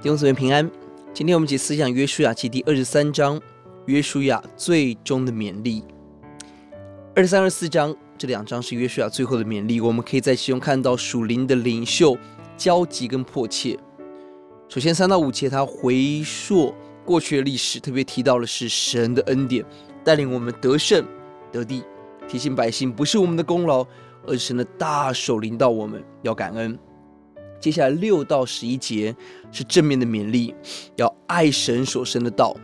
弟兄姊妹平安。今天我们解思想约书亚记第二十三章，约书亚最终的勉励。二十三、二十四章这两章是约书亚最后的勉励，我们可以在其中看到属灵的领袖焦急跟迫切。首先三到五节，他回溯过去的历史，特别提到的是神的恩典，带领我们得胜得地，提醒百姓不是我们的功劳，而是神的大手领导我们，要感恩。接下来六到十一节是正面的勉励，要爱神所生的道，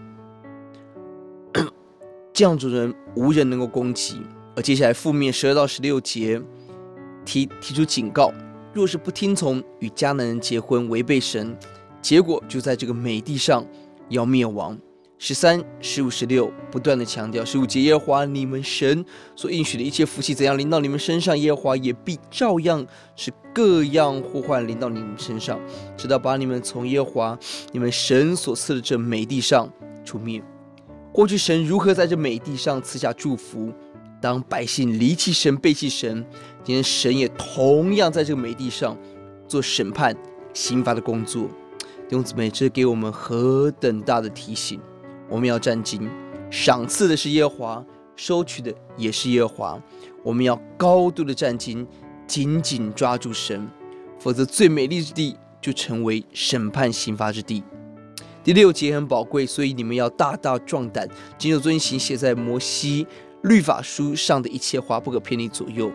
这样主人无人能够攻击。而接下来负面十二到十六节提提出警告：若是不听从与迦南人结婚，违背神，结果就在这个美地上要灭亡。十三、十五、十六不断的强调：十五节耶和华你们神所应许的一切福气怎样临到你们身上，耶和华也必照样是各样祸患临到你们身上，直到把你们从耶和华你们神所赐的这美地上除灭。过去神如何在这美地上赐下祝福，当百姓离弃神、背弃神，今天神也同样在这个美地上做审判、刑罚的工作。弟兄姊妹，这给我们何等大的提醒！我们要战兢，赏赐的是耶和华，收取的也是耶和华。我们要高度的战兢，紧紧抓住神，否则最美丽之地就成为审判刑罚之地。第六节很宝贵，所以你们要大大壮胆，谨守遵行写在摩西律法书上的一切话，不可偏离左右。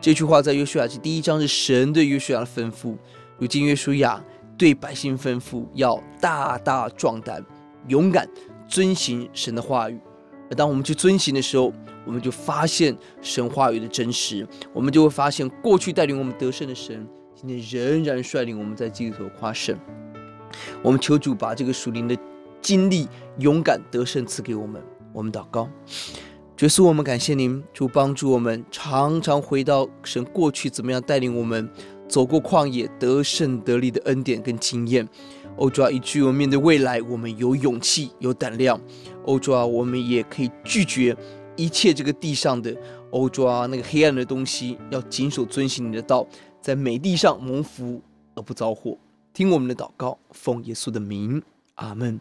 这句话在约书亚记第一章是神对约书亚的吩咐，如今约书亚对百姓吩咐要大大壮胆。勇敢遵行神的话语，而当我们去遵行的时候，我们就发现神话语的真实，我们就会发现过去带领我们得胜的神，今天仍然率领我们在基督里夸胜。我们求主把这个属灵的经历、勇敢得胜赐给我们。我们祷告，耶稣，我们感谢您，主帮助我们常常回到神过去怎么样带领我们走过旷野得胜得力的恩典跟经验。欧主啊，一句我们面对未来，我们有勇气、有胆量。欧主啊，我们也可以拒绝一切这个地上的欧主啊那个黑暗的东西，要谨守遵行你的道，在美地上蒙福而不遭祸。听我们的祷告，奉耶稣的名，阿门。